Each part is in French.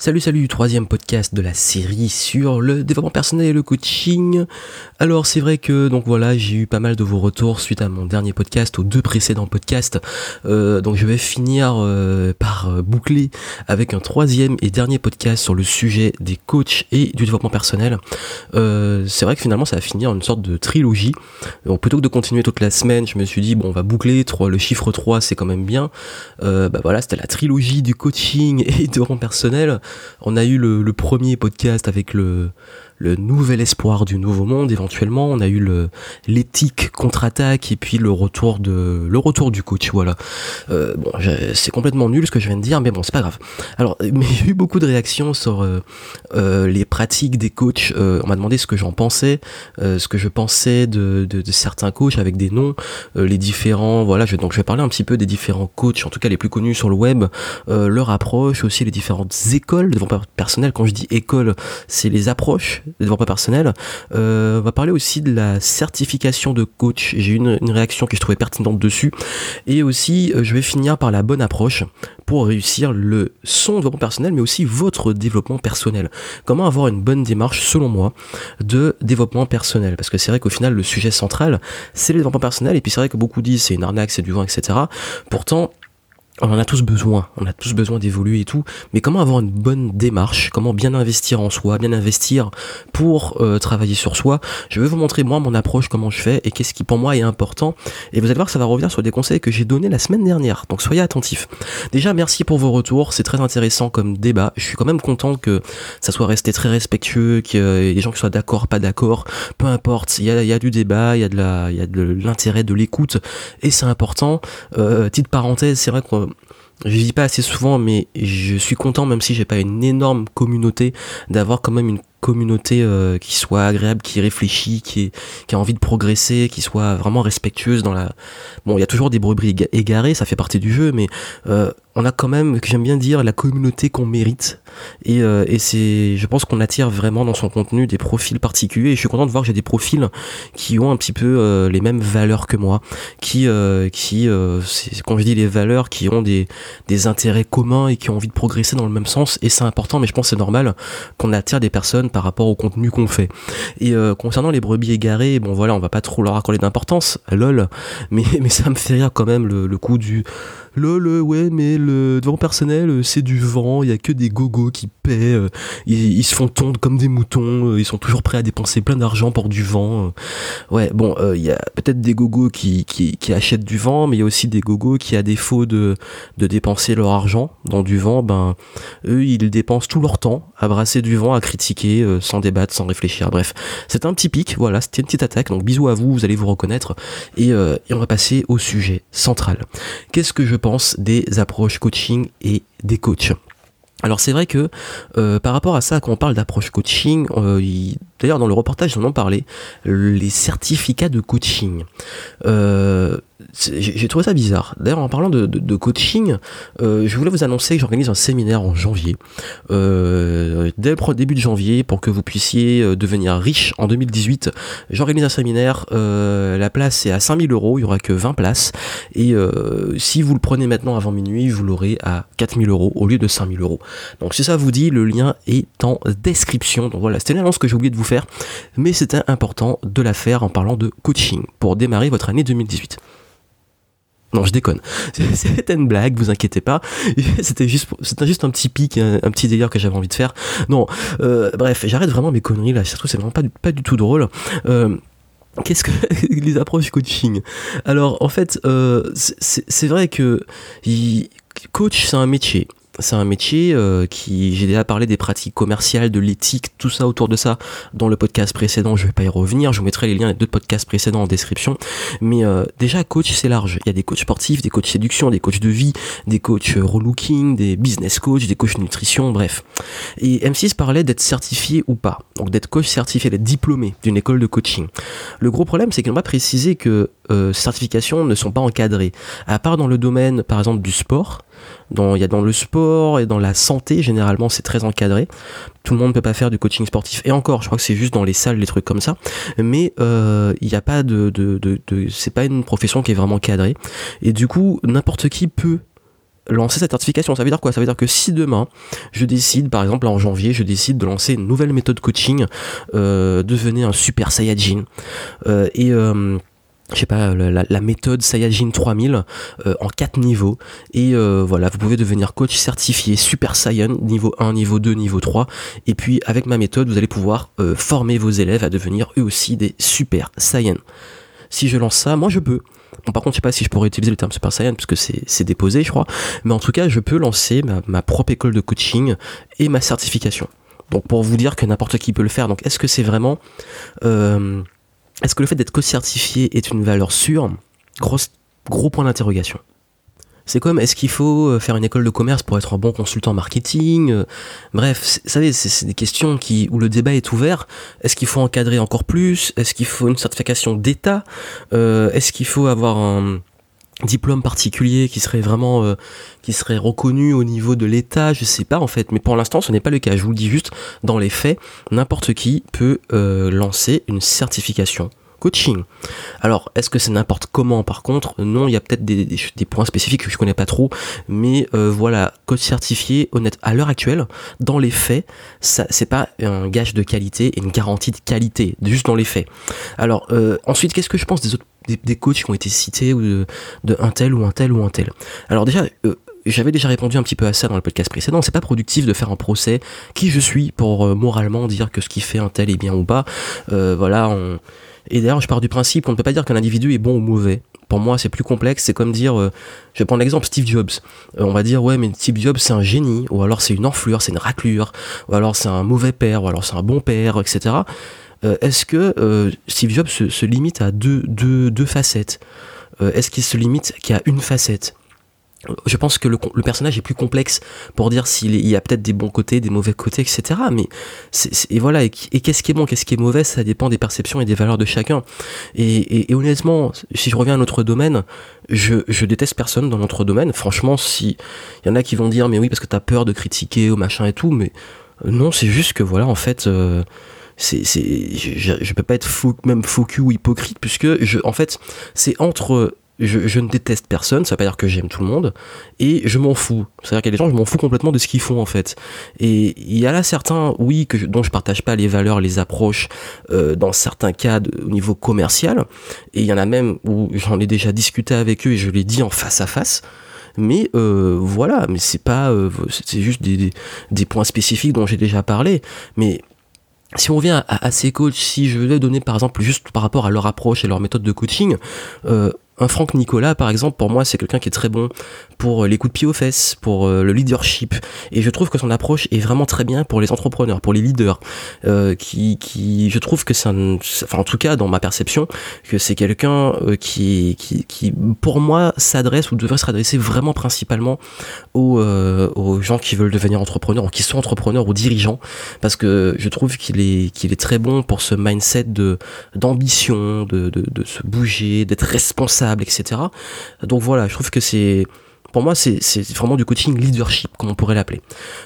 Salut salut, troisième podcast de la série sur le développement personnel et le coaching. Alors c'est vrai que donc voilà j'ai eu pas mal de vos retours suite à mon dernier podcast, aux deux précédents podcasts. Euh, donc je vais finir euh, par euh, boucler avec un troisième et dernier podcast sur le sujet des coachs et du développement personnel. c'est vrai que finalement ça va finir une sorte de trilogie. Donc plutôt que de continuer toute la semaine, je me suis dit bon on va boucler, le chiffre 3 c'est quand même bien. bah voilà c'était la trilogie du coaching et du développement personnel. On a eu le, premier podcast avec le, le nouvel espoir du nouveau monde éventuellement. On a eu le l'éthique contre-attaque et puis le retour de le retour du coach. Voilà. Euh, bon, c'est complètement nul ce que je viens de dire, mais bon, c'est pas grave. Alors, mais j'ai eu beaucoup de réactions sur euh, euh, les pratiques des coachs. on m'a demandé ce que j'en pensais, ce que je pensais de, de, de, certains coachs avec des noms, les différents. Voilà. Je, donc, je vais parler un petit peu des différents coachs, en tout cas les plus connus sur le web, leur approche, aussi les différentes écoles de personnel. Quand je dis école, c'est les approches développement personnel. Euh, on va parler aussi de la certification de coach. J'ai eu une, une, réaction que je trouvais pertinente dessus. Et aussi, euh, je vais finir par la bonne approche pour réussir le son développement personnel, mais aussi votre développement personnel. Comment avoir une bonne démarche, selon moi, de développement personnel? Parce que c'est vrai qu'au final, le sujet central, c'est le développement personnel. Et puis c'est vrai que beaucoup disent c'est une arnaque, c'est du vent, etc. Pourtant, on en a tous besoin, on a tous besoin d'évoluer et tout, mais comment avoir une bonne démarche, comment bien investir en soi, bien investir pour euh, travailler sur soi, je vais vous montrer moi mon approche, comment je fais et qu'est-ce qui pour moi est important, et vous allez voir que ça va revenir sur des conseils que j'ai donnés la semaine dernière, donc soyez attentifs. Déjà merci pour vos retours, c'est très intéressant comme débat, je suis quand même content que ça soit resté très respectueux, qu'il y ait des gens qui soient d'accord, pas d'accord, peu importe, il y a, du débat, il y a de la, il y a de l'intérêt, de l'écoute, et c'est important. Euh, petite parenthèse, c'est vrai que je dis pas assez souvent, mais je suis content, même si j'ai pas une énorme communauté, d'avoir quand même une communauté euh, qui soit agréable, qui réfléchit, qui, a envie de progresser, qui soit vraiment respectueuse dans la. Bon, il y a toujours des brebis égarées, ça fait partie du jeu, mais euh, on a quand même, j'aime bien dire, la communauté qu'on mérite. Et, euh, et c'est, je pense qu'on attire vraiment dans son contenu des profils particuliers. Et je suis content de voir que j'ai des profils qui ont un petit peu les mêmes valeurs que moi, qui, qui, quand je dis les valeurs, qui ont des, des intérêts communs et qui ont envie de progresser dans le même sens. Et c'est important, mais je pense que c'est normal qu'on attire des personnes par rapport au contenu qu'on fait. Et concernant les brebis égarées, bon voilà, on va pas trop leur accorder d'importance, lol, mais, ça me fait rire quand même le, coup du lol, ouais, mais le devant personnel, euh, c'est du vent, il y a que des gogos qui paient, euh, ils, se font tondre comme des moutons, euh, ils sont toujours prêts à dépenser plein d'argent pour du vent. Ouais, bon, il y a peut-être des gogos qui, achètent du vent, mais il y a aussi des gogos qui, à défaut de, de dépenser leur argent dans du vent, ben, eux, ils dépensent tout leur temps à brasser du vent, à critiquer, sans débattre, sans réfléchir. Bref, c'est un petit pic, voilà, c'était une petite attaque, donc bisous à vous, vous allez vous reconnaître, et, et on va passer au sujet central. Qu'est-ce que je pense des approches coaching et des coachs? Alors c'est vrai que euh, par rapport à ça, quand on parle d'approche coaching, euh, d'ailleurs dans le reportage j'en en parlais, les certificats de coaching. Euh, j'ai trouvé ça bizarre. D'ailleurs, en parlant de, coaching, euh, je voulais vous annoncer que j'organise un séminaire en janvier, euh, dès le début de janvier, pour que vous puissiez devenir riche en 2018. J'organise un séminaire, la place est à 5000 euros, il y aura que 20 places, et si vous le prenez maintenant avant minuit, vous l'aurez à 4000 euros au lieu de 5000 euros. Donc si ça vous dit, le lien est en description. Donc voilà, c'était l'annonce que j'ai oublié de vous mais c'était important de la faire en parlant de coaching pour démarrer votre année 2018. Non, je déconne. C'était une blague, vous inquiétez pas. C'était juste, c'était juste un petit pic, un, petit délire que j'avais envie de faire. Non, euh, bref, j'arrête vraiment mes conneries là. Surtout, c'est vraiment pas, pas du tout drôle. Euh, Qu'est-ce que les approches coaching? Alors en fait, euh, c'est vrai que coach c'est un métier c'est un métier euh, qui j'ai déjà parlé des pratiques commerciales, de l'éthique, tout ça autour de ça dans le podcast précédent. Je vais pas y revenir. Je vous mettrai les liens des deux podcasts précédents en description. Mais euh, déjà coach c'est large. Il y a des coachs sportifs, des coachs séduction, des coachs de vie, des coachs euh, relooking, des business coachs, des coachs nutrition, bref. Et M6 parlait d'être certifié ou pas. Donc d'être coach certifié, d'être diplômé d'une école de coaching. Le gros problème c'est qu'ils n'ont pas précisé que euh, certifications ne sont pas encadrées. À part dans le domaine par exemple du sport il y a dans le sport et dans la santé, généralement, c'est très encadré. Tout le monde ne peut pas faire du coaching sportif. Et encore, je crois que c'est juste dans les salles, les trucs comme ça. Mais euh, il n'y a pas de, c'est pas une profession qui est vraiment cadrée. Et du coup, n'importe qui peut lancer cette certification. Ça veut dire quoi? Ça veut dire que si demain, je décide, par exemple en janvier, je décide de lancer une nouvelle méthode coaching, euh, devenir un super Saiyajin, euh, et je sais pas, la, méthode Saiyajin 3000 euh, en 4 niveaux. Et euh, voilà, vous pouvez devenir coach certifié Super Saiyan, niveau 1, niveau 2, niveau 3. Et puis avec ma méthode, vous allez pouvoir euh, former vos élèves à devenir eux aussi des Super Saiyan. Si je lance ça, moi je peux. Bon, par contre, je sais pas si je pourrais utiliser le terme Super Saiyan puisque c'est déposé, je crois. Mais en tout cas, je peux lancer ma, propre école de coaching et ma certification. Donc pour vous dire que n'importe qui peut le faire. Donc est-ce que c'est vraiment... Est-ce que le fait d'être coach certifié est une valeur sûre? Gros point d'interrogation. C'est comme, est-ce qu'il faut euh, faire une école de commerce pour être un bon consultant marketing? Euh, Bref, vous savez, c'est des questions qui, où le débat est ouvert. Est-ce qu'il faut encadrer encore plus? Est-ce qu'il faut une certification d'État? Euh, Est-ce qu'il faut avoir un diplôme particulier qui serait vraiment qui serait reconnu au niveau de l'État, je sais pas en fait, mais pour l'instant ce n'est pas le cas. Je vous le dis juste dans les faits, n'importe qui peut lancer une certification coaching. Alors, est-ce que c'est n'importe comment? Par contre Non, il y a peut-être des, points spécifiques que je connais pas trop, mais euh, voilà, coach certifié, honnête, à l'heure actuelle, dans les faits, ça c'est pas un gage de qualité et une garantie de qualité, juste dans les faits. Alors, euh, ensuite, qu'est-ce que je pense des autres des, coachs qui ont été cités ou de, un tel ou un tel ou un tel Alors déjà, euh, j'avais déjà répondu un petit peu à ça dans le podcast précédent. C'est pas productif de faire un procès qui je suis pour moralement dire que ce qui fait un tel est bien ou pas. voilà, on, et d'ailleurs, je pars du principe qu'on ne peut pas dire qu'un individu est bon ou mauvais. Pour moi, c'est plus complexe. C'est comme dire, euh, je vais prendre l'exemple Steve Jobs. Euh, on va dire, ouais, mais Steve Jobs, c'est un génie, ou alors c'est une enflure, c'est une raclure, ou alors c'est un mauvais père, ou alors c'est un bon père, etc. Euh, est-ce que Steve Jobs se, limite à deux, deux, deux facettes Est-ce qu'il se limite qu'à une facette je pense que le, personnage est plus complexe pour dire s'il y a peut-être des bons côtés, des mauvais côtés, etc. Mais et voilà, et, qu'est-ce qui est bon, qu'est-ce qui est mauvais, ça dépend des perceptions et des valeurs de chacun. Et, honnêtement, si je reviens à notre domaine, je, déteste personne dans notre domaine. Franchement, si il y en a qui vont dire mais oui parce que t'as peur de critiquer ou machin et tout, mais euh, non, c'est juste que voilà, en fait. Euh, c'est, je, je, peux pas être faux, même faux ou hypocrite puisque je, en fait, c'est entre je, ne déteste personne, ça veut pas dire que j'aime tout le monde, et je m'en fous. C'est-à-dire qu'il y a des gens, je m'en fous complètement de ce qu'ils font en fait. Et il y a là certains, oui, que dont je partage pas les valeurs, les approches, euh, dans certains cas au niveau commercial, et il y en a même où j'en ai déjà discuté avec eux et je l'ai dit en face à face. Mais euh, voilà, mais c'est pas, euh, c'est juste des, des, points spécifiques dont j'ai déjà parlé. Mais si on revient à, ces coachs, si je vais donner par exemple juste par rapport à leur approche et leur méthode de coaching, euh, un Franck Nicolas, par exemple, pour moi, c'est quelqu'un qui est très bon pour euh, les coups de pied aux fesses, pour euh, le leadership. Et je trouve que son approche est vraiment très bien pour les entrepreneurs, pour les leaders. Euh, qui, qui, je trouve que c'est un, enfin, en tout cas, dans ma perception, que c'est quelqu'un qui, qui, qui, pour moi, s'adresse ou devrait s'adresser vraiment principalement aux, aux gens qui veulent devenir entrepreneurs ou qui sont entrepreneurs ou dirigeants. Parce que je trouve qu'il est, qu'il est très bon pour ce mindset de, d'ambition, de, de, de se bouger, d'être responsable etc. Donc voilà, je trouve que c'est pour moi, c'est vraiment du coaching leadership, comme on pourrait l'appeler.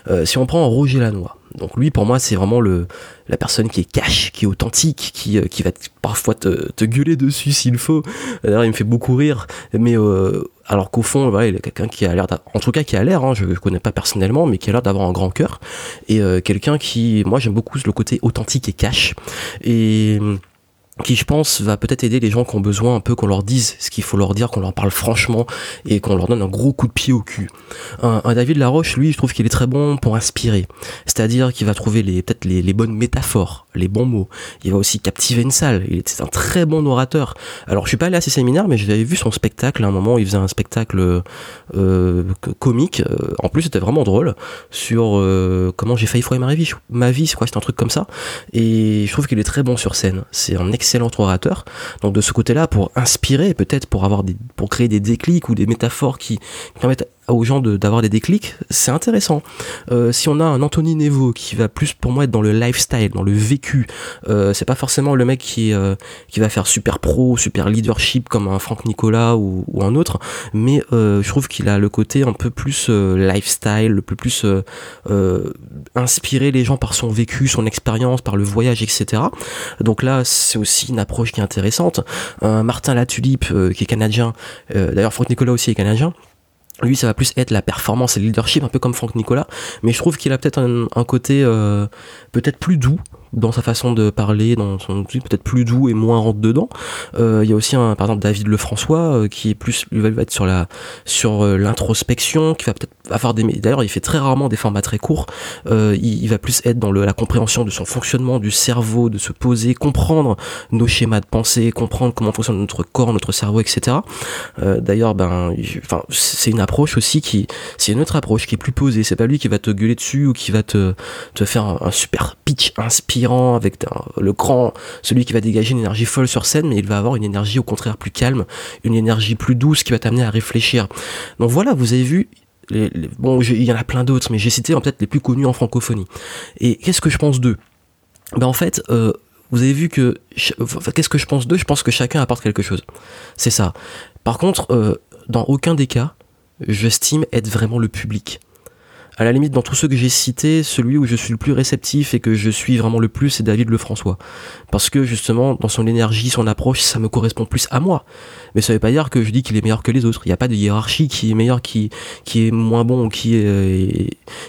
Euh, si on prend Roger Lanois, donc lui, pour moi, c'est vraiment le la personne qui est cash, qui est authentique, qui, euh, qui va parfois te, te, gueuler dessus s'il faut. D'ailleurs, il me fait beaucoup rire, mais euh, alors qu'au fond, voilà, il est quelqu'un qui a l'air, en tout cas qui a l'air, hein, je ne connais pas personnellement, mais qui a l'air d'avoir un grand cœur et quelqu'un qui, moi, j'aime beaucoup le côté authentique et cash et qui je pense va peut-être aider les gens qui ont besoin un peu qu'on leur dise ce qu'il faut leur dire, qu'on leur parle franchement et qu'on leur donne un gros coup de pied au cul. Un, David Laroche, lui, je trouve qu'il est très bon pour inspirer, c'est-à-dire qu'il va trouver peut-être les, bonnes métaphores, les bons mots. Il va aussi captiver une salle. Il est un très bon orateur. Alors je suis pas allé à ses séminaires, mais j'avais vu son spectacle à un moment. Il faisait un spectacle euh, comique. En plus, c'était vraiment drôle sur euh, comment j'ai failli foirer ma vie. Ma vie, c'est quoi C'est un truc comme ça. Et je trouve qu'il est très bon sur scène. C'est un excellent orateur. Donc de ce côté-là, pour inspirer, peut-être pour avoir des, pour créer des déclics ou des métaphores qui, permettent aux gens d'avoir des déclics, c'est intéressant. Euh, si on a un Anthony Nevo qui va plus pour moi être dans le lifestyle, dans le vécu, euh, c'est pas forcément le mec qui euh, qui va faire super pro, super leadership comme un Franck Nicolas ou, ou un autre, mais euh, je trouve qu'il a le côté un peu plus euh, lifestyle, le peu plus inspirer les gens par son vécu, son expérience, par le voyage, etc. Donc là, c'est aussi une approche qui est intéressante. Martin Latulipe, euh, qui est canadien, euh, d'ailleurs Franck Nicolas aussi est canadien, lui, ça va plus être la performance et le leadership, un peu comme Franck Nicolas, mais je trouve qu'il a peut-être un, côté euh, peut-être plus doux dans sa façon de parler, dans son peut-être plus doux et moins rentre dedans. Euh, il y a aussi un, par exemple David Lefrançois euh, qui est plus lui va être sur la sur euh, l'introspection, qui va peut-être avoir des d'ailleurs il fait très rarement des formats très courts. Euh, il, il, va plus être dans le, la compréhension de son fonctionnement du cerveau, de se poser, comprendre nos schémas de pensée, comprendre comment fonctionne notre corps, notre cerveau, etc. Euh, d'ailleurs ben enfin c'est une approche aussi qui c'est une autre approche qui est plus posée. C'est pas lui qui va te gueuler dessus ou qui va te te faire un, super pitch inspiré avec le grand, celui qui va dégager une énergie folle sur scène, mais il va avoir une énergie au contraire plus calme, une énergie plus douce qui va t'amener à réfléchir. Donc voilà, vous avez vu, bon, il y en a plein d'autres, mais j'ai cité peut-être les plus connus en francophonie. Et qu'est-ce que je pense d'eux? Ben en fait, euh, vous avez vu que qu'est-ce que je pense d'eux? Je pense que chacun apporte quelque chose. C'est ça. Par contre, euh, dans aucun des cas, j'estime être vraiment le public à la limite, dans tous ceux que j'ai cités, celui où je suis le plus réceptif et que je suis vraiment le plus, c'est David Lefrançois. Parce que justement, dans son énergie, son approche, ça me correspond plus à moi. Mais ça veut pas dire que je dis qu'il est meilleur que les autres. Il n'y a pas de hiérarchie qui est meilleur, qui, est moins bon qui est, euh,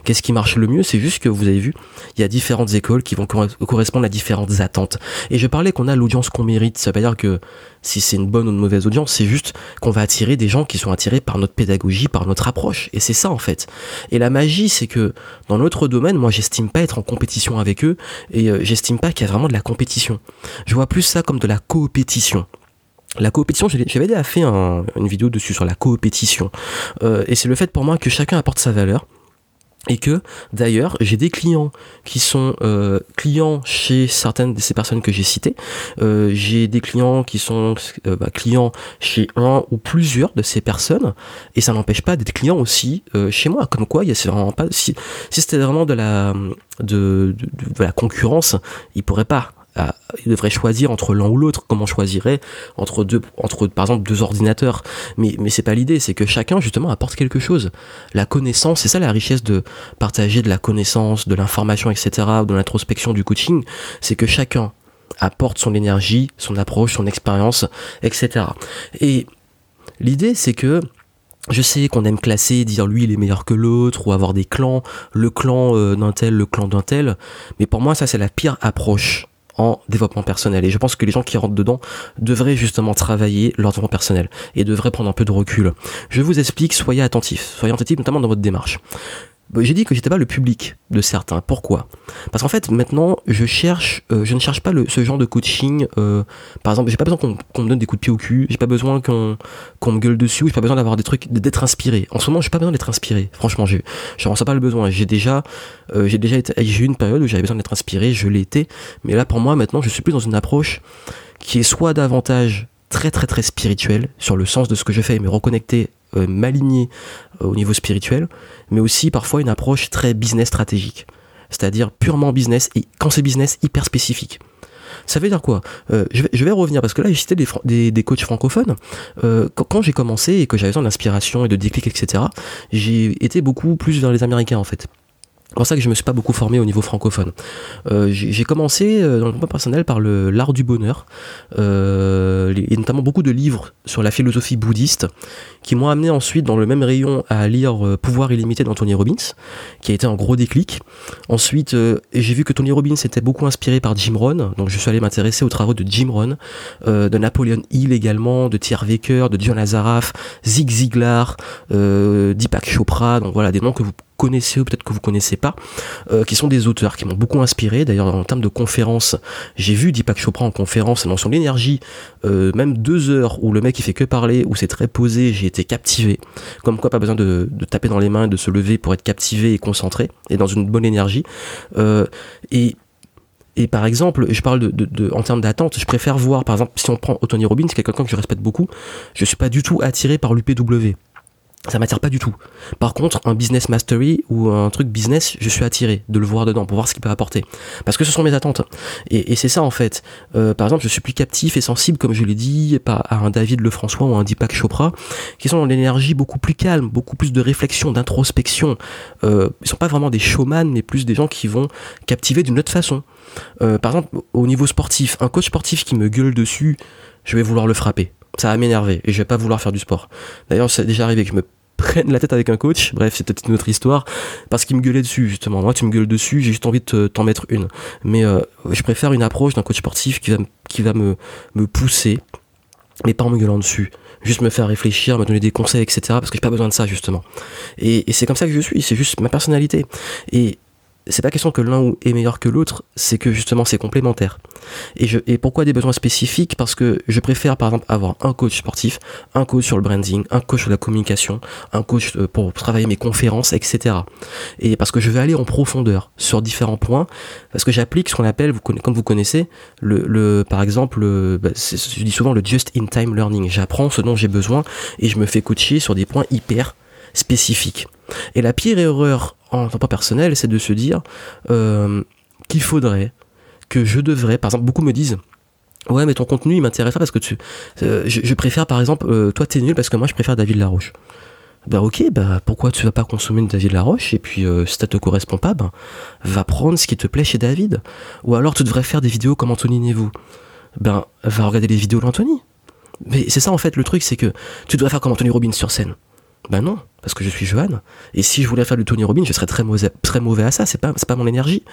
qu'est-ce qui marche le mieux. C'est juste que vous avez vu, il y a différentes écoles qui vont correspondre à différentes attentes. Et je parlais qu'on a l'audience qu'on mérite. Ça veut pas dire que si c'est une bonne ou une mauvaise audience, c'est juste qu'on va attirer des gens qui sont attirés par notre pédagogie, par notre approche. Et c'est ça en fait. Et la magie, c'est que dans notre domaine, moi j'estime pas être en compétition avec eux et euh, j'estime pas qu'il y a vraiment de la compétition. Je vois plus ça comme de la coopétition. La coopétition, j'avais déjà fait une vidéo dessus sur la coopétition. Euh, et c'est le fait pour moi que chacun apporte sa valeur et que d'ailleurs j'ai des clients qui sont euh, clients chez certaines de ces personnes que j'ai citées. Euh, j'ai des clients qui sont euh, bah, clients chez un ou plusieurs de ces personnes. Et ça n'empêche pas d'être client aussi chez moi. Comme quoi il y a vraiment pas si, c'était vraiment de la de, de, de, la concurrence il pourrait pas il devrait choisir entre l'un ou l'autre, comme on choisirait entre deux, entre par exemple deux ordinateurs. Mais, mais c'est pas l'idée, c'est que chacun justement apporte quelque chose. La connaissance, c'est ça la richesse de partager de la connaissance, de l'information, etc., de l'introspection du coaching, c'est que chacun apporte son énergie, son approche, son expérience, etc. Et l'idée, c'est que je sais qu'on aime classer, dire lui il est meilleur que l'autre, ou avoir des clans, le clan euh, d'un tel, le clan d'un tel, mais pour moi ça c'est la pire approche en développement personnel. Et je pense que les gens qui rentrent dedans devraient justement travailler leur développement personnel et devraient prendre un peu de recul. Je vous explique, soyez attentifs, soyez attentifs notamment dans votre démarche. Bah, j'ai dit que j'étais pas le public de certains. Pourquoi? Parce qu'en fait, maintenant, je cherche, euh, ne cherche pas ce genre de coaching. Euh, par exemple, j'ai pas besoin qu'on me donne des coups de pied au cul. J'ai pas besoin qu'on me gueule dessus. J'ai pas besoin d'avoir des trucs, d'être inspiré. En ce moment, j'ai pas besoin d'être inspiré. Franchement, je je ressens pas le besoin. J'ai déjà, euh, eu une période où j'avais besoin d'être inspiré. Je l'ai été. Mais là, pour moi, maintenant, je suis plus dans une approche qui est soit davantage très très très spirituelle sur le sens de ce que je fais et me reconnecter euh, m'aligner euh, au niveau spirituel, mais aussi parfois une approche très business stratégique, c'est-à-dire purement business et quand c'est business hyper spécifique. Ça veut dire quoi? Euh, je, vais, revenir parce que là j'ai des, des, coachs francophones. Euh, quand, quand j'ai commencé et que j'avais besoin d'inspiration et de déclic, etc., j'ai été beaucoup plus vers les Américains en fait. C'est pour ça que je me suis pas beaucoup formé au niveau francophone. Euh, j'ai commencé euh, dans le monde personnel par l'art du bonheur, euh, et notamment beaucoup de livres sur la philosophie bouddhiste, qui m'ont amené ensuite dans le même rayon à lire euh, Pouvoir illimité d'Anthony Robbins, qui a été un gros déclic. Ensuite, euh, j'ai vu que Tony Robbins était beaucoup inspiré par Jim Rohn, donc je suis allé m'intéresser aux travaux de Jim Rohn, euh, de Napoleon Hill également, de Thierry Wecker, de John Azaraf, Zig Ziglar, Deepak Chopra, donc voilà des noms que vous connaissez ou peut-être que vous connaissez pas, euh, qui sont des auteurs qui m'ont beaucoup inspiré. D'ailleurs, en termes de conférences, j'ai vu Deepak Chopra en conférence, dans son énergie, euh, même deux heures où le mec il fait que parler, où c'est très posé, j'ai été captivé. Comme quoi, pas besoin de, taper dans les mains, de se lever pour être captivé et concentré, et dans une bonne énergie. Euh, et et par exemple, je parle de en termes d'attente, je préfère voir, par exemple, si on prend Tony Robbins, qui est quelqu'un que je respecte beaucoup, je suis pas du tout attiré par l'UPW ça m'attire pas du tout. Par contre, un business mastery ou un truc business, je suis attiré de le voir dedans pour voir ce qu'il peut apporter. Parce que ce sont mes attentes. Et, c'est ça en fait. Euh, par exemple, je suis plus captif et sensible, comme je l'ai dit, à un David Lefrançois ou un Deepak Chopra, qui sont dans l'énergie beaucoup plus calme, beaucoup plus de réflexion, d'introspection. Euh, ils sont pas vraiment des showman, mais plus des gens qui vont captiver d'une autre façon. Euh, par exemple, au niveau sportif, un coach sportif qui me gueule dessus, je vais vouloir le frapper ça va m'énerver et je vais pas vouloir faire du sport. D'ailleurs, c'est déjà arrivé que je me prenne la tête avec un coach, bref, c'est peut-être une autre histoire, parce qu'il me gueulait dessus, justement. Moi, tu me gueules dessus, j'ai juste envie de t'en mettre une. Mais euh, je préfère une approche d'un coach sportif qui va, qui va me, me pousser, mais pas en me gueulant dessus. Juste me faire réfléchir, me donner des conseils, etc. Parce que j'ai pas besoin de ça, justement. Et, et c'est comme ça que je suis, c'est juste ma personnalité. Et c'est pas question que l'un est meilleur que l'autre, c'est que justement c'est complémentaire. Et, pourquoi des besoins spécifiques? Parce que je préfère par exemple avoir un coach sportif, un coach sur le branding, un coach sur la communication, un coach euh, pour travailler mes conférences, etc. Et parce que je vais aller en profondeur sur différents points, parce que j'applique ce qu'on appelle, comme vous connaissez, le, par exemple, le, bah, je dis souvent le just-in-time learning. J'apprends ce dont j'ai besoin et je me fais coacher sur des points hyper spécifiques. Et la pire erreur en tant que personnel, c'est de se dire euh, qu'il faudrait, que je devrais, par exemple, beaucoup me disent, ouais, mais ton contenu, il m'intéresse pas parce que tu, euh, je, préfère, par exemple, euh, toi, t'es nul parce que moi, je préfère David Laroche. Bah ok, bah pourquoi tu vas pas consommer de David Laroche et puis si ça te correspond pas, ben va prendre ce qui te plaît chez David. Ou alors tu devrais faire des vidéos comme Anthony Nevou. Ben va regarder les vidéos d'Anthony. Mais c'est ça en fait le truc, c'est que tu devrais faire comme Anthony Robbins sur scène. Ben non, parce que je suis Johan. Et si je voulais faire du Tony Robbins, je serais très mauvais, très mauvais à ça. C'est pas, pas mon énergie.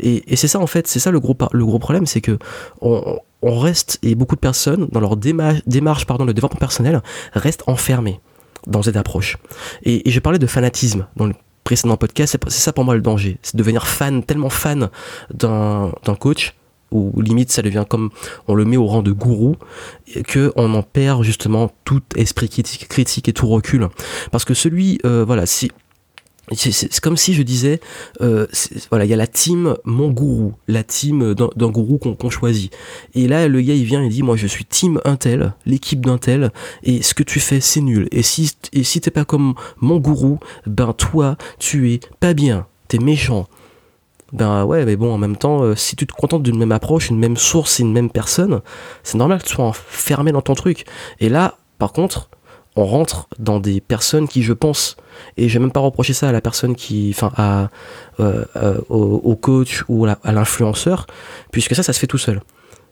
Et, c'est ça en fait, c'est ça le gros, le gros problème, c'est que on, reste et beaucoup de personnes dans leur démarche, pardon, de développement personnel restent enfermées dans cette approche. Et, et je parlais de fanatisme dans le précédent podcast. C'est ça pour moi le danger, c'est devenir fan, tellement fan d'un coach ou limite ça devient comme on le met au rang de gourou, que on en perd justement tout esprit critique, critique et tout recul. Parce que celui, euh, voilà, si c'est comme si je disais, euh, voilà, il y a la team mon gourou, la team d'un gourou qu'on choisit. Et là, le gars, il vient et dit, moi, je suis team Intel, l'équipe d'Intel, et ce que tu fais, c'est nul. Et si, et si t'es pas comme mon gourou, ben toi, tu es pas bien, t'es méchant, ben ouais, mais bon, en même temps, euh, si tu te contentes d'une même approche, une même source, une même personne, c'est normal que tu sois enfermé dans ton truc. Et là, par contre, on rentre dans des personnes qui, je pense, et je vais même pas reprocher ça à la personne qui, enfin, à, euh, euh, au, coach ou à l'influenceur, puisque ça, ça se fait tout seul.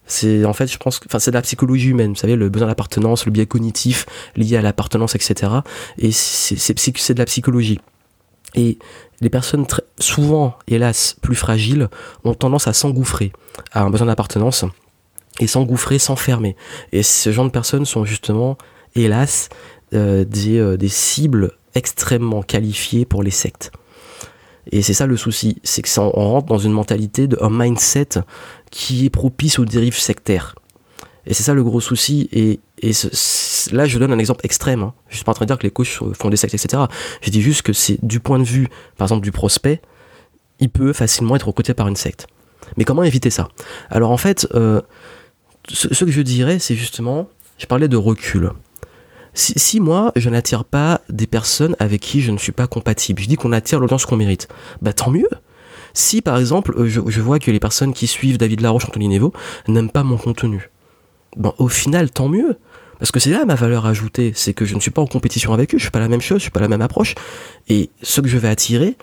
C'est en fait, je pense, enfin, c'est de la psychologie humaine. Vous savez, le besoin d'appartenance, le biais cognitif lié à l'appartenance, etc. Et c'est de la psychologie. Et les personnes souvent, hélas, plus fragiles, ont tendance à s'engouffrer à un besoin d'appartenance et s'engouffrer, s'enfermer. Et ce genre de personnes sont justement, hélas, euh, des, euh, des cibles extrêmement qualifiées pour les sectes. Et c'est ça le souci, c'est que ça, on rentre dans une mentalité, de, un mindset qui est propice aux dérives sectaires. Et c'est ça le gros souci. Et, là, je donne un exemple extrême. Hein. Je suis pas en train de dire que les coachs font des sectes, etc. Je dis juste que c'est du point de vue, par exemple, du prospect, il peut facilement être recruté par une secte. Mais comment éviter ça? Alors en fait, euh, ce, que je dirais, c'est justement, je parlais de recul. Si, moi, je n'attire pas des personnes avec qui je ne suis pas compatible, je dis qu'on attire l'audience qu'on mérite, bah tant mieux. Si par exemple, euh, je, je, vois que les personnes qui suivent David Laroche, Anthony Nevo, n'aiment pas mon contenu, bon, au final, tant mieux. Parce que c'est là ma valeur ajoutée, c'est que je ne suis pas en compétition avec eux, je suis pas la même chose, je suis pas la même approche. Et ce que je vais attirer,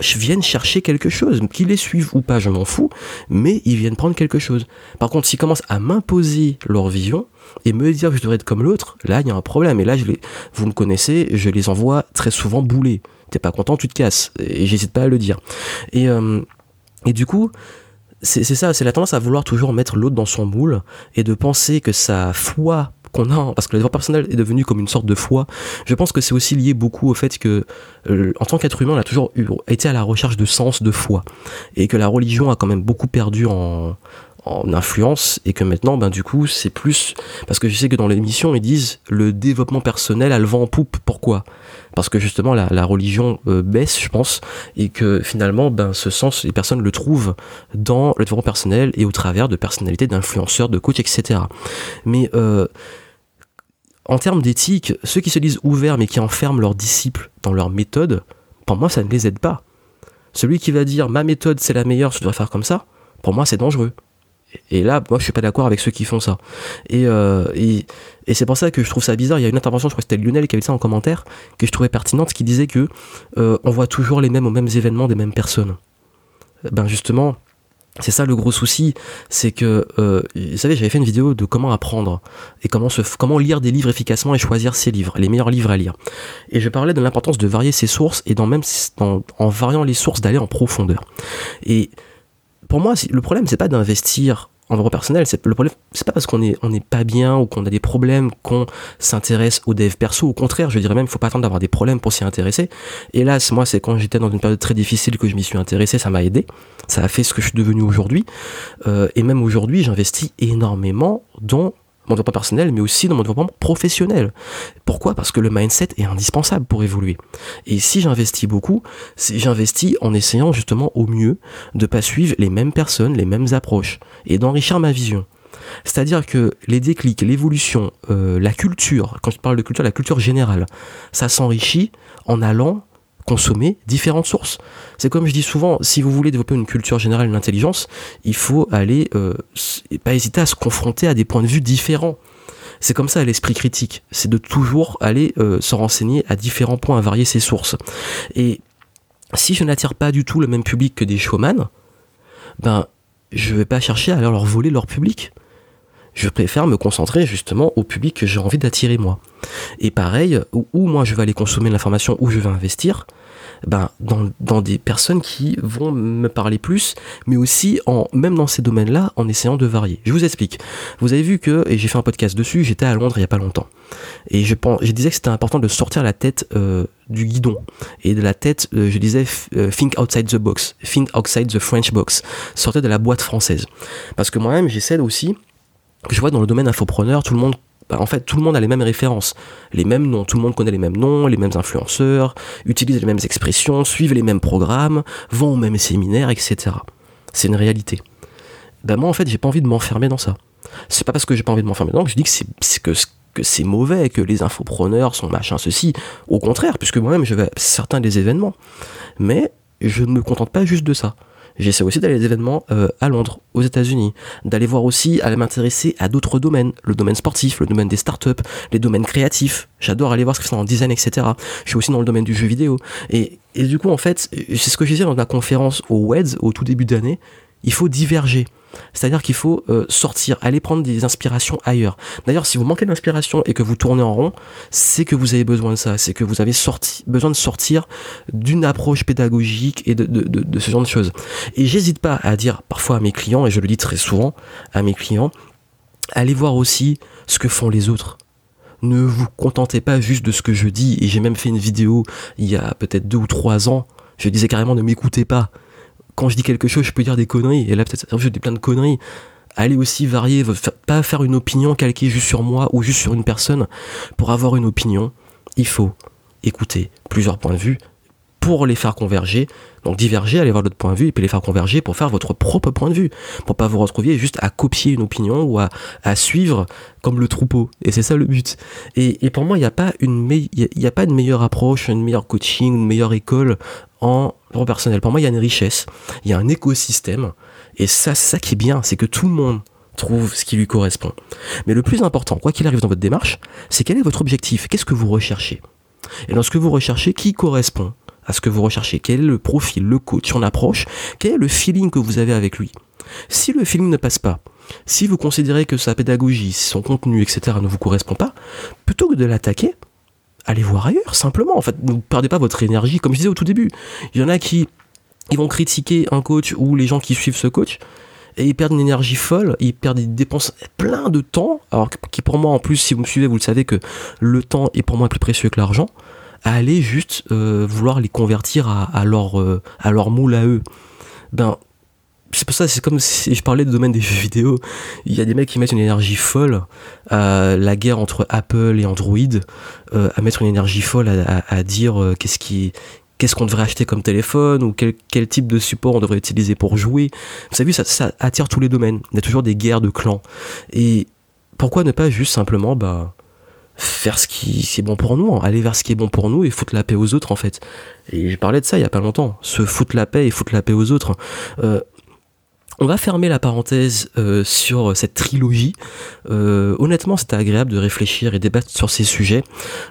je viens chercher quelque chose. Qu'ils les suivent ou pas, je m'en fous, mais ils viennent prendre quelque chose. Par contre, s'ils commencent à m'imposer leur vision et me dire que je devrais être comme l'autre, là, il y a un problème. Et là, je les, vous me connaissez, je les envoie très souvent bouler. T'es pas content, tu te casses. Et j'hésite pas à le dire. Et, euh, et du coup, c'est ça, c'est la tendance à vouloir toujours mettre l'autre dans son moule et de penser que sa foi qu'on a, parce que le développement personnel est devenu comme une sorte de foi, je pense que c'est aussi lié beaucoup au fait que, euh, en tant qu'être humain, on a toujours été à la recherche de sens, de foi, et que la religion a quand même beaucoup perdu en, en influence et que maintenant ben du coup c'est plus parce que je sais que dans l'émission ils disent le développement personnel a le vent en poupe. Pourquoi? Parce que justement la, religion euh, baisse je pense et que finalement ben ce sens les personnes le trouvent dans le développement personnel et au travers de personnalités d'influenceurs de coachs etc mais euh, en termes d'éthique ceux qui se disent ouverts mais qui enferment leurs disciples dans leur méthode pour moi ça ne les aide pas. Celui qui va dire ma méthode c'est la meilleure je dois faire comme ça pour moi c'est dangereux et là, moi, je suis pas d'accord avec ceux qui font ça. Euh, et, et, c'est pour ça que je trouve ça bizarre. Il y a une intervention, je crois que c'était Lionel qui avait ça en commentaire, que je trouvais pertinente, qui disait que euh, on voit toujours les mêmes aux mêmes événements des mêmes personnes. Ben justement, C'est ça le gros souci, c'est que, euh, vous savez, j'avais fait une vidéo de comment apprendre et comment, se, comment lire des livres efficacement et choisir ses livres, les meilleurs livres à lire. Et je parlais de l'importance de varier ses sources et dans même en variant les sources d'aller en profondeur. Et pour moi, le problème, c'est pas d'investir en droit personnel, c'est le problème, c'est pas parce qu'on est on n'est pas bien ou qu'on a des problèmes qu'on s'intéresse au dev perso. Au contraire, je dirais même, faut pas attendre d'avoir des problèmes pour s'y intéresser. Hélas, moi, c'est quand j'étais dans une période très difficile que je m'y suis intéressé, ça m'a aidé, ça a fait ce que je suis devenu aujourd'hui. Euh, et même aujourd'hui, j'investis énormément dans mon développement personnel, mais aussi dans mon développement professionnel. Pourquoi? Parce que le mindset est indispensable pour évoluer. Et si j'investis beaucoup, j'investis en essayant justement au mieux de pas suivre les mêmes personnes, les mêmes approches, et d'enrichir ma vision. C'est-à-dire que les déclics, l'évolution, euh, la culture, quand je parle de culture, la culture générale, ça s'enrichit en allant consommer différentes sources. C'est comme je dis souvent, si vous voulez développer une culture générale, une intelligence, il faut aller, euh, pas hésiter à se confronter à des points de vue différents. C'est comme ça l'esprit critique, c'est de toujours aller euh, se renseigner à différents points, à varier ses sources. Et si je n'attire pas du tout le même public que des showman, ben je vais pas chercher à leur voler leur public. Je préfère me concentrer justement au public que j'ai envie d'attirer moi. Et pareil, où, moi je vais aller consommer l'information, où je vais investir, ben, dans, dans, des personnes qui vont me parler plus, mais aussi en, même dans ces domaines-là, en essayant de varier. Je vous explique. Vous avez vu que, et j'ai fait un podcast dessus, j'étais à Londres il y a pas longtemps. Et je, pense, je disais que c'était important de sortir la tête euh, du guidon. Et de la tête, euh, je disais, euh, think outside the box, think outside the French box. Sortir de la boîte française. Parce que moi-même, j'essaie aussi, je vois dans le domaine infopreneur, tout le monde bah, en fait, tout le monde a les mêmes références, les mêmes noms, tout le monde connaît les mêmes noms, les mêmes influenceurs, utilise les mêmes expressions, suivent les mêmes programmes, vont aux mêmes séminaires, etc. C'est une réalité. Ben moi, en fait, j'ai pas envie de m'enfermer dans ça. C'est pas parce que j'ai pas envie de m'enfermer dedans que je dis que c'est que c'est mauvais, que les infopreneurs sont machin ceci. Au contraire, puisque moi-même je vais à certains des événements. Mais je ne me contente pas juste de ça. J'essaie aussi d'aller à des événements euh, à Londres, aux États-Unis, d'aller voir aussi, à m'intéresser à d'autres domaines, le domaine sportif, le domaine des startups, les domaines créatifs. J'adore aller voir ce qu'ils font en design, etc. Je suis aussi dans le domaine du jeu vidéo. Et, et du coup, en fait, c'est ce que je disais dans la conférence au WEDS au tout début d'année, il faut diverger. C'est-à-dire qu'il faut euh, sortir, aller prendre des inspirations ailleurs. D'ailleurs, si vous manquez d'inspiration et que vous tournez en rond, c'est que vous avez besoin de ça, c'est que vous avez besoin de sortir d'une approche pédagogique et de, de, ce genre de choses. Et j'hésite pas à dire parfois à mes clients, et je le dis très souvent à mes clients, allez voir aussi ce que font les autres ne vous contentez pas juste de ce que je dis et j'ai même fait une vidéo il y a peut-être deux ou trois ans je disais carrément ne m'écoutez pas quand je dis quelque chose, je peux dire des conneries. Et là, peut-être, je dis plein de conneries. Allez aussi varier, pas faire une opinion calquée juste sur moi ou juste sur une personne. Pour avoir une opinion, il faut écouter plusieurs points de vue pour les faire converger. Donc diverger, aller voir d'autres points de vue et puis les faire converger pour faire votre propre point de vue. Pour pas vous retrouver juste à copier une opinion ou à, suivre comme le troupeau. Et c'est ça le but. Et, pour moi, il n'y a, pas une meilleure approche, une meilleure coaching, une meilleure école en droit personnel. Pour moi, il y a une richesse, il y a un écosystème, et ça, c'est ça qui est bien, c'est que tout le monde trouve ce qui lui correspond. Mais le plus important, quoi qu'il arrive dans votre démarche, c'est quel est votre objectif, qu'est-ce que vous recherchez? Et dans ce que vous recherchez, qui correspond? À ce que vous recherchez Quel est le profil, le coach, son approche? Quel est le feeling que vous avez avec lui? Si le feeling ne passe pas, si vous considérez que sa pédagogie, son contenu, etc. ne vous correspond pas, plutôt que de l'attaquer, allez voir ailleurs, simplement. En fait, ne perdez pas votre énergie. Comme je disais au tout début, il y en a qui vont critiquer un coach ou les gens qui suivent ce coach et ils perdent une énergie folle, ils perdent des plein de temps, alors qui pour moi en plus, si vous me suivez, vous le savez que le temps est pour moi plus précieux que l'argent, à aller juste euh, vouloir les convertir à, leur, euh, à leur moule à eux. Ben, c'est pour ça, c'est comme si je parlais du domaine des jeux vidéo. Il y a des mecs qui mettent une énergie folle à la guerre entre Apple et Android, euh, à mettre une énergie folle à, dire euh, qu'est-ce qui qu'est-ce qu'on devrait acheter comme téléphone ou quel, quel, type de support on devrait utiliser pour jouer. Vous savez, ça, ça attire tous les domaines. Il y a toujours des guerres de clans. Et pourquoi ne pas juste simplement bah, faire ce qui c'est bon pour nous, aller vers ce qui est bon pour nous et foutre la paix aux autres en fait. Et je parlais de ça il y a pas longtemps, se foutre la paix et foutre la paix aux autres. Euh, on va fermer la parenthèse euh, sur cette trilogie. Euh, honnêtement, c'était agréable de réfléchir et débattre sur ces sujets.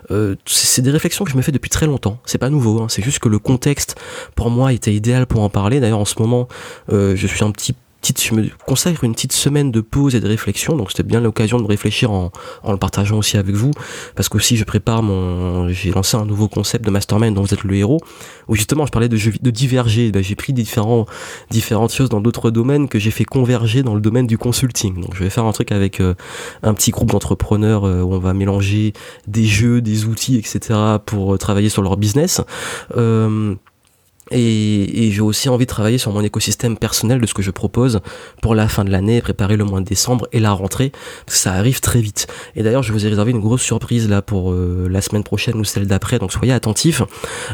Euh, c'est des réflexions que je me fais depuis très longtemps. C'est pas nouveau. Hein. C'est juste que le contexte, pour moi, était idéal pour en parler. D'ailleurs, en ce moment, je suis un petit je me consacre une petite semaine de pause et de réflexion. Donc c'était bien l'occasion de réfléchir en, en, le partageant aussi avec vous, parce qu'aussi je prépare mon, j'ai lancé un nouveau concept de mastermind dont vous êtes le héros, où justement je parlais de de diverger. Ben, j'ai pris différents, différentes choses dans d'autres domaines que j'ai fait converger dans le domaine du consulting. Donc je vais faire un truc avec euh, un petit groupe d'entrepreneurs euh, où on va mélanger des jeux, des outils, etc. pour euh, travailler sur leur business. Euh, et, j'ai aussi envie de travailler sur mon écosystème personnel de ce que je propose pour la fin de l'année, préparer le mois de décembre et la rentrée, ça arrive très vite. Et d'ailleurs, je vous ai réservé une grosse surprise là pour euh, la semaine prochaine ou celle d'après, donc soyez attentifs.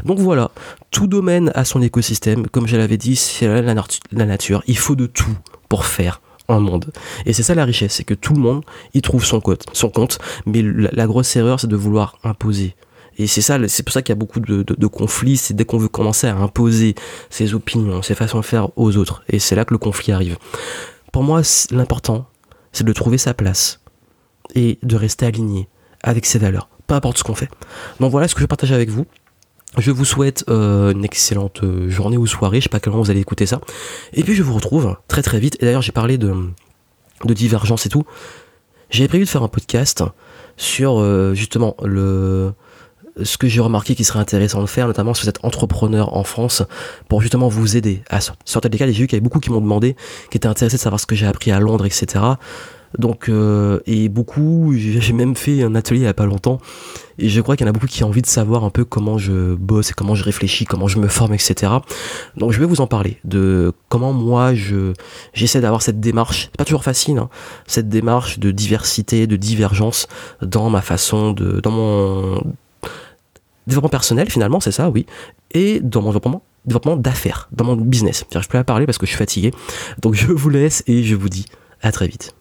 Donc voilà, tout domaine a son écosystème, comme je l'avais dit, c'est la, nature, il faut de tout pour faire un monde. Et c'est ça la richesse, c'est que tout le monde y trouve son compte, mais la grosse erreur c'est de vouloir imposer et c'est ça, c'est pour ça qu'il y a beaucoup de, conflits, c'est dès qu'on veut commencer à imposer ses opinions, ses façons de faire aux autres. Et c'est là que le conflit arrive. Pour moi, l'important, c'est de trouver sa place et de rester aligné avec ses valeurs, peu importe ce qu'on fait. Donc voilà ce que je partage avec vous. Je vous souhaite euh, une excellente euh, journée ou soirée, je sais pas quel moment vous allez écouter ça. Et puis je vous retrouve très très vite. Et d'ailleurs j'ai parlé de, de divergence et tout. J'avais prévu de faire un podcast sur euh, justement le, ce que j'ai remarqué qui serait intéressant de faire, notamment vous êtes entrepreneur en France, pour justement vous aider à sortir des cas. J'ai vu qu'il y avait beaucoup qui m'ont demandé, qui étaient intéressés de savoir ce que j'ai appris à Londres, etc. Donc, euh, et beaucoup, j'ai même fait un atelier il n'y a pas longtemps, et je crois qu'il y en a beaucoup qui ont envie de savoir un peu comment je bosse, comment je réfléchis, comment je me forme, etc. Donc, je vais vous en parler de comment moi je j'essaie d'avoir cette démarche. Pas toujours facile, hein, cette démarche de diversité, de divergence dans ma façon de, dans mon développement personnel finalement, c'est ça, oui, et dans mon développement, d'affaires, dans mon business. Je peux pas parler parce que je suis fatigué. Donc je vous laisse et je vous dis à très vite.